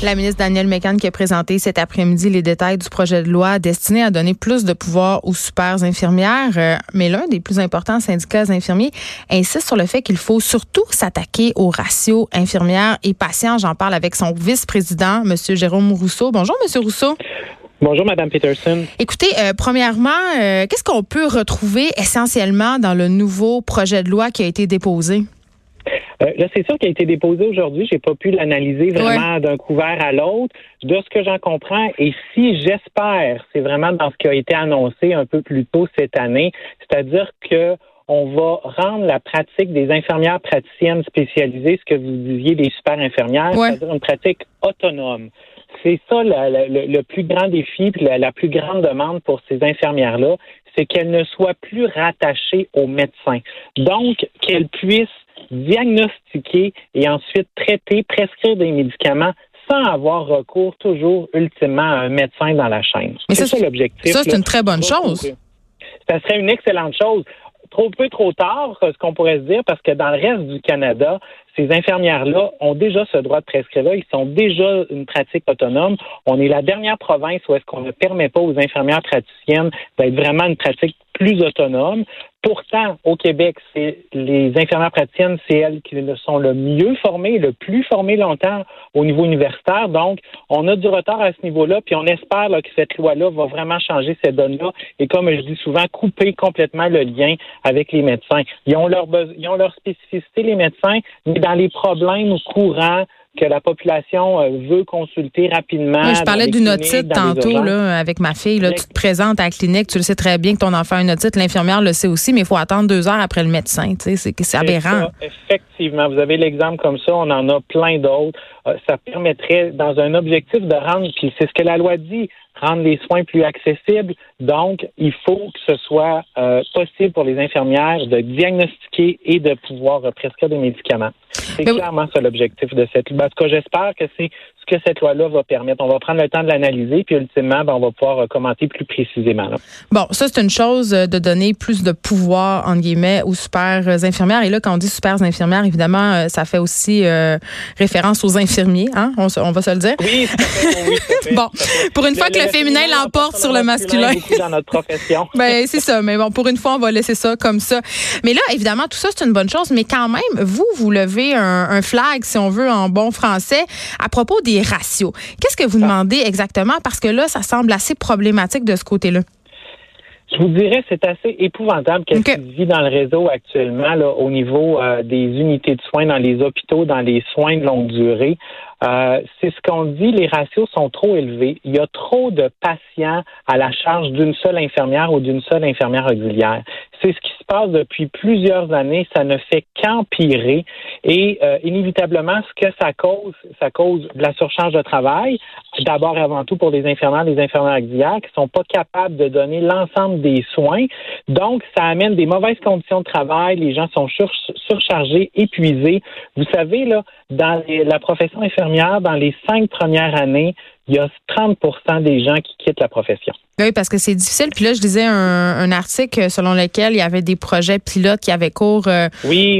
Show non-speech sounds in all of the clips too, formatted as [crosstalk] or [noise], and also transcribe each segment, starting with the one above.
La ministre Danielle Mécan qui a présenté cet après-midi les détails du projet de loi destiné à donner plus de pouvoir aux super infirmières. Euh, mais l'un des plus importants syndicats infirmiers insiste sur le fait qu'il faut surtout s'attaquer au ratio infirmières et patients. J'en parle avec son vice-président, M. Jérôme Rousseau. Bonjour, M. Rousseau. Bonjour, Madame Peterson. Écoutez, euh, premièrement, euh, qu'est-ce qu'on peut retrouver essentiellement dans le nouveau projet de loi qui a été déposé? Euh, là, c'est sûr qu'il a été déposé aujourd'hui. J'ai pas pu l'analyser vraiment d'un couvert à l'autre. De ce que j'en comprends, et si j'espère, c'est vraiment dans ce qui a été annoncé un peu plus tôt cette année, c'est-à-dire que on va rendre la pratique des infirmières praticiennes spécialisées, ce que vous disiez des super infirmières, c'est-à-dire une pratique autonome. C'est ça le, plus grand défi, puis la, la plus grande demande pour ces infirmières-là, c'est qu'elles ne soient plus rattachées aux médecins. Donc, qu'elles puissent diagnostiquer et ensuite traiter, prescrire des médicaments sans avoir recours toujours ultimement à un médecin dans la chaîne. C'est ça l'objectif. Ça, c'est une très bonne chose. Ça serait une excellente chose. Trop peu, trop tard, ce qu'on pourrait se dire, parce que dans le reste du Canada, ces infirmières-là ont déjà ce droit de prescrire Ils sont déjà une pratique autonome. On est la dernière province où est-ce qu'on ne permet pas aux infirmières praticiennes d'être vraiment une pratique plus autonome. Pourtant, au Québec, c'est les infirmières praticiennes, c'est elles qui sont le mieux formées, le plus formées longtemps au niveau universitaire. Donc, on a du retard à ce niveau-là, puis on espère que cette loi-là va vraiment changer ces données-là et, comme je dis souvent, couper complètement le lien avec les médecins. Ils ont leur, ils ont leur spécificité, les médecins, mais dans les problèmes courants que la population euh, veut consulter rapidement. je parlais d'une otite tantôt là, avec ma fille. Là, tu te présentes à la clinique, tu le sais très bien que ton enfant a une otite, l'infirmière le sait aussi, mais il faut attendre deux heures après le médecin. Tu sais, c'est aberrant. effectivement, vous avez l'exemple comme ça, on en a plein d'autres. Euh, ça permettrait, dans un objectif de rendre, puis c'est ce que la loi dit, rendre les soins plus accessibles. Donc, il faut que ce soit euh, possible pour les infirmières de diagnostiquer et de pouvoir prescrire des médicaments. C'est clairement ça l'objectif de cette loi. En tout cas, j'espère que c'est ce que cette loi-là va permettre. On va prendre le temps de l'analyser, puis ultimement, ben, on va pouvoir euh, commenter plus précisément. Bon, ça, c'est une chose euh, de donner plus de pouvoir, entre guillemets, aux super infirmières. Et là, quand on dit super infirmières, évidemment, ça fait aussi référence aux infirmiers, hein? On, va se le dire. Oui, ça fait, oui, [laughs] Bon, pour une fois que le féminin l'emporte sur le masculin. dans notre profession. [laughs] ben, c'est ça. Mais bon, pour une fois, on va laisser ça comme ça. Mais là, évidemment, tout ça, c'est une bonne chose. Mais quand même, vous, vous levez un, flag, si on veut, en bon français, à propos des ratios. Qu'est-ce que vous demandez exactement? Parce que là, ça semble assez problématique de ce côté-là. Je vous dirais, c'est assez épouvantable qu'est-ce qui vit dans le réseau actuellement là, au niveau euh, des unités de soins dans les hôpitaux, dans les soins de longue durée. Euh, c'est ce qu'on dit, les ratios sont trop élevés. Il y a trop de patients à la charge d'une seule infirmière ou d'une seule infirmière auxiliaire. C'est ce qui depuis plusieurs années. Ça ne fait qu'empirer. Et euh, inévitablement, ce que ça cause, ça cause de la surcharge de travail. D'abord et avant tout pour les infirmières, les infirmières auxiliaires qui sont pas capables de donner l'ensemble des soins. Donc, ça amène des mauvaises conditions de travail. Les gens sont surchargés, épuisés. Vous savez, là, dans la profession infirmière, dans les cinq premières années, il y a 30% des gens qui quittent la profession. Oui, parce que c'est difficile. Puis là, je disais un, article selon lequel il y avait des projets pilotes qui avaient cours euh,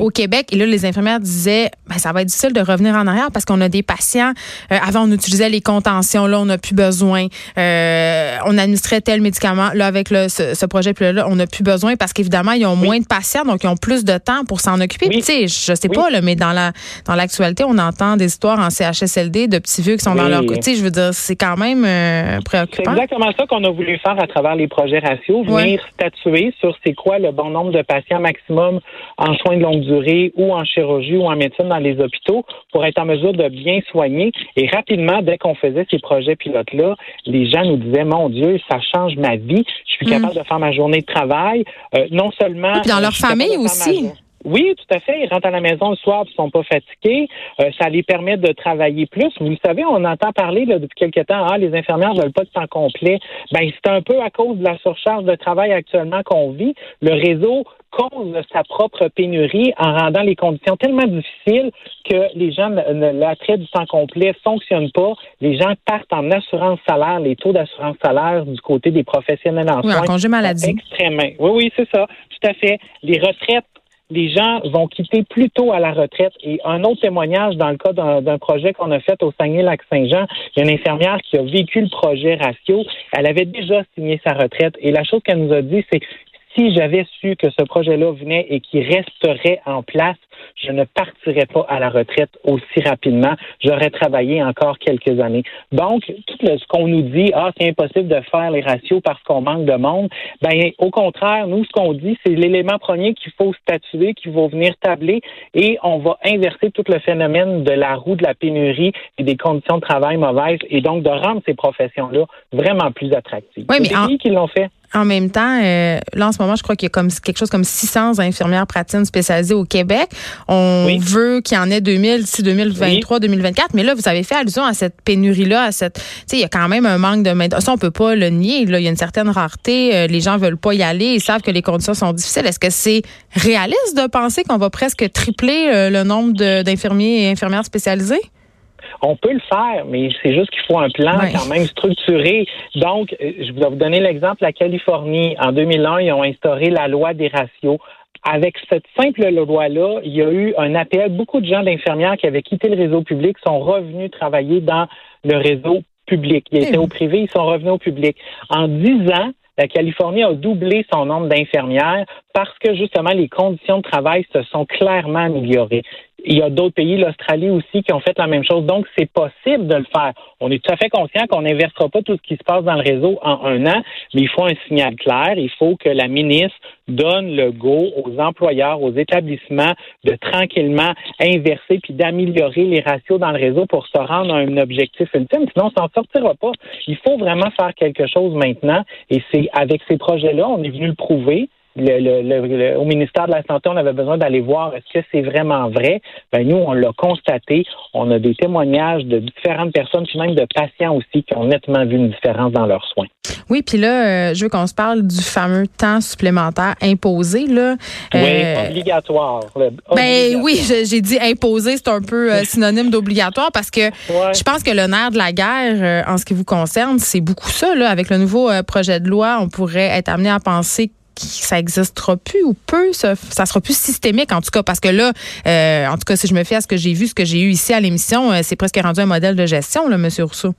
au Québec. Et là, les infirmières disaient, ben, ça va être difficile de revenir en arrière parce qu'on a des patients. Euh, avant, on utilisait les contentions. Là, on n'a plus besoin. Euh, on administrait tel médicament. Là, avec le, ce, projet pilote-là, on n'a plus besoin parce qu'évidemment, ils ont moins de patients, donc ils ont plus de temps pour s'en occuper. tu sais, je sais pas, là, mais dans la dans l'actualité, on entend des histoires en CHSLD de petits vieux qui sont dans leur côté. Je veux dire, c'est quand même préoccupant. C'est exactement ça qu'on a voulu faire à travers les projets ratios, venir statuer sur c'est quoi le bon nombre de patients maximum en soins de longue durée ou en chirurgie ou en médecine dans les hôpitaux pour être en mesure de bien soigner. Et rapidement, dès qu'on faisait ces projets pilotes-là, les gens nous disaient, mon Dieu, ça change ma vie. Je suis mm. capable de faire ma journée de travail. Euh, non seulement... dans leur famille aussi. Oui, tout à fait. Ils rentrent à la maison le soir, ils sont pas fatigués. Euh, ça les permet de travailler plus. Vous le savez, on entend parler là, depuis quelque temps, ah, les infirmières veulent pas de temps complet. Ben, c'est un peu à cause de la surcharge de travail actuellement qu'on vit. Le réseau cause sa propre pénurie en rendant les conditions tellement difficiles que les gens, l'attrait du temps complet fonctionne pas. Les gens partent en assurance salaire, les taux d'assurance salaire du côté des professionnels en oui, soins. congé maladie. Extrêmement. Oui, oui, c'est ça. Tout à fait. Les retraites les gens vont quitter plus tôt à la retraite. Et un autre témoignage dans le cas d'un projet qu'on a fait au Saguenay-Lac-Saint-Jean, il y a une infirmière qui a vécu le projet Ratio. Elle avait déjà signé sa retraite. Et la chose qu'elle nous a dit, c'est si j'avais su que ce projet-là venait et qu'il resterait en place, je ne partirais pas à la retraite aussi rapidement. J'aurais travaillé encore quelques années. Donc, tout ce qu'on nous dit, ah, c'est impossible de faire les ratios parce qu'on manque de monde. Ben, au contraire, nous, ce qu'on dit, c'est l'élément premier qu'il faut statuer, qu'il faut venir tabler et on va inverser tout le phénomène de la roue de la pénurie et des conditions de travail mauvaises et donc de rendre ces professions-là vraiment plus attractives. Oui, mais en... qui l'ont fait. En même temps, euh, là en ce moment, je crois qu'il y a comme quelque chose comme 600 infirmières praticiennes spécialisées au Québec. On veut qu'il y en ait 2000 d'ici 2023, 2024. Mais là, vous avez fait allusion à cette pénurie-là, à cette, tu sais, il y a quand même un manque de main. Ça, on peut pas le nier. Là, il y a une certaine rareté. Euh, les gens veulent pas y aller. Ils savent que les conditions sont difficiles. Est-ce que c'est réaliste de penser qu'on va presque tripler euh, le nombre d'infirmiers et infirmières spécialisés? On peut le faire, mais c'est juste qu'il faut un plan quand même structuré. Donc, euh, je vais vous donner l'exemple. La Californie, en 2001, ils ont instauré la loi des ratios. Avec cette simple loi-là, il y a eu un appel. Beaucoup de gens d'infirmières qui avaient quitté le réseau public sont revenus travailler dans le réseau public. Ils étaient au privé, ils sont revenus au public. En dix ans, la Californie a doublé son nombre d'infirmières parce que justement les conditions de travail se sont clairement améliorées. Il y a d'autres pays, l'Australie aussi, qui ont fait la même chose. Donc, c'est possible de le faire. On est tout à fait conscient qu'on n'inversera pas tout ce qui se passe dans le réseau en un an, mais il faut un signal clair. Il faut que la ministre donne le go aux employeurs, aux établissements de tranquillement inverser puis d'améliorer les ratios dans le réseau pour se rendre à un objectif ultime. Sinon, on s'en sortira pas. Il faut vraiment faire quelque chose maintenant. Et c'est avec ces projets-là, on est venu le prouver le, au ministère de la Santé, on avait besoin d'aller voir est-ce que c'est vraiment vrai? Ben, nous, on l'a constaté. On a des témoignages de différentes personnes, puis même de patients aussi, qui ont nettement vu une différence dans leurs soins. Oui, puis là, euh, je veux qu'on se parle du fameux temps supplémentaire imposé. Là. oui, euh, obligatoire. Ben oui, j'ai dit imposé, c'est un peu euh, [laughs] synonyme d'obligatoire parce que je pense que le nerf de la guerre, en ce qui vous concerne, c'est beaucoup ça. Là. Avec le nouveau projet de loi, on pourrait être amené à penser ça existera plus ou peu, ça, sera plus systémique en tout cas, parce que là, euh, en tout cas, si je me fie à ce que j'ai vu, ce que j'ai eu ici à l'émission, euh, c'est presque rendu un modèle de gestion, là, Monsieur Rousseau.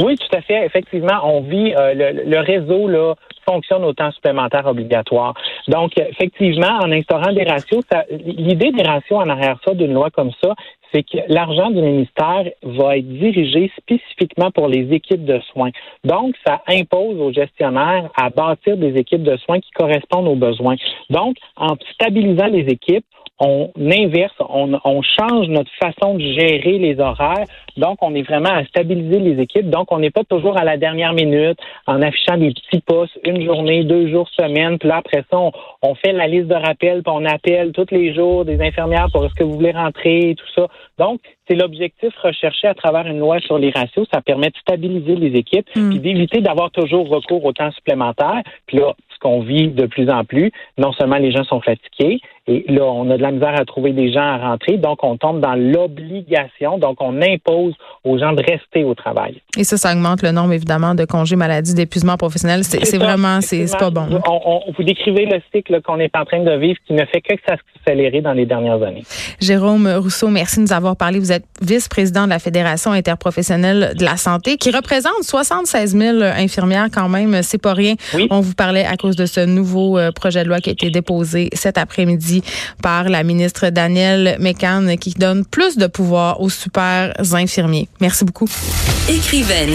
Oui, tout à fait. Effectivement, on vit euh, le, réseau là fonctionne au temps supplémentaire obligatoire. Donc, effectivement, en instaurant des ratios, l'idée des ratios en arrière ça d'une loi comme ça, c'est que l'argent du ministère va être dirigé spécifiquement pour les équipes de soins. Donc, ça impose aux gestionnaires à bâtir des équipes de soins qui correspondent aux besoins. Donc, en stabilisant les équipes, on inverse, on, on, change notre façon de gérer les horaires. Donc, on est vraiment à stabiliser les équipes. Donc, on n'est pas toujours à la dernière minute en affichant des petits postes, une journée, deux jours, semaine. Puis là, après ça, on, fait la liste de rappels, puis on appelle tous les jours des infirmières pour est-ce que vous voulez rentrer et tout ça. Donc, c'est l'objectif recherché à travers une loi sur les ratios. Ça permet de stabiliser les équipes, mm. puis d'éviter d'avoir toujours recours au temps supplémentaire. Puis là, ce qu'on vit de plus en plus, non seulement les gens sont fatigués, et là, on a de la misère à trouver des gens à rentrer, donc on tombe dans l'obligation, donc on impose aux gens de rester au travail. Et ça, ça augmente le nombre, évidemment, de congés maladie, d'épuisement professionnel. C'est vraiment, c'est pas bon. On, vous décrivez le cycle qu'on est en train de vivre qui ne fait que s'accélérer dans les dernières années. Jérôme Rousseau, merci de nous avoir parlé. Vous êtes vice-président de la Fédération interprofessionnelle de la santé qui représente 76 000 infirmières quand même. C'est pas rien. On vous parlait à cause de ce nouveau euh, projet de loi qui a été déposé cet après-midi par la ministre Danielle Mécan qui donne plus de pouvoir aux super infirmiers. Merci beaucoup. Écrivaine.